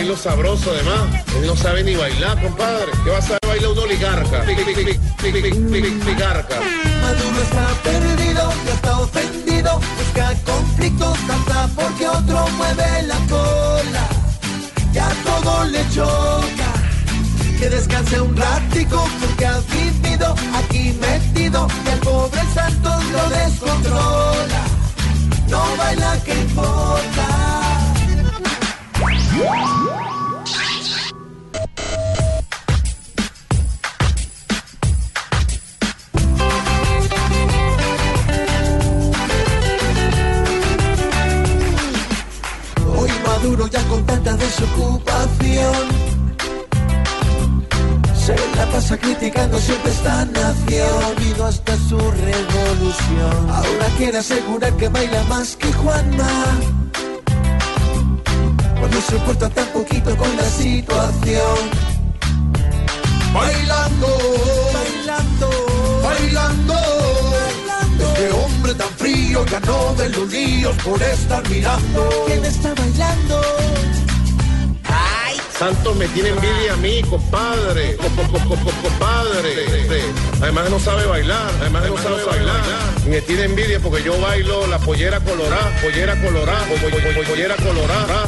Bailo sabroso además. Él no sabe ni bailar, compadre. ¿Qué va a saber bailar un oligarca? Oligarca. Maduro está perdido, ya todo le choca, que descanse un ratico porque ha vivido aquí Ya con tanta desocupación. Se la pasa criticando siempre esta nación. Olvido hasta su revolución. Ahora quiere asegurar que baila más que Juanma. Cuando se porta tan poquito con la situación no de los líos por estar mirando ¿Quién está bailando? Santos me tiene envidia a mí, compadre. Co- co- co- co- co- Compadre. Además no sabe bailar. Además no sabe bailar. Me tiene envidia porque yo bailo la pollera colorada, pollera colorada, po- po- po- pollera colorada.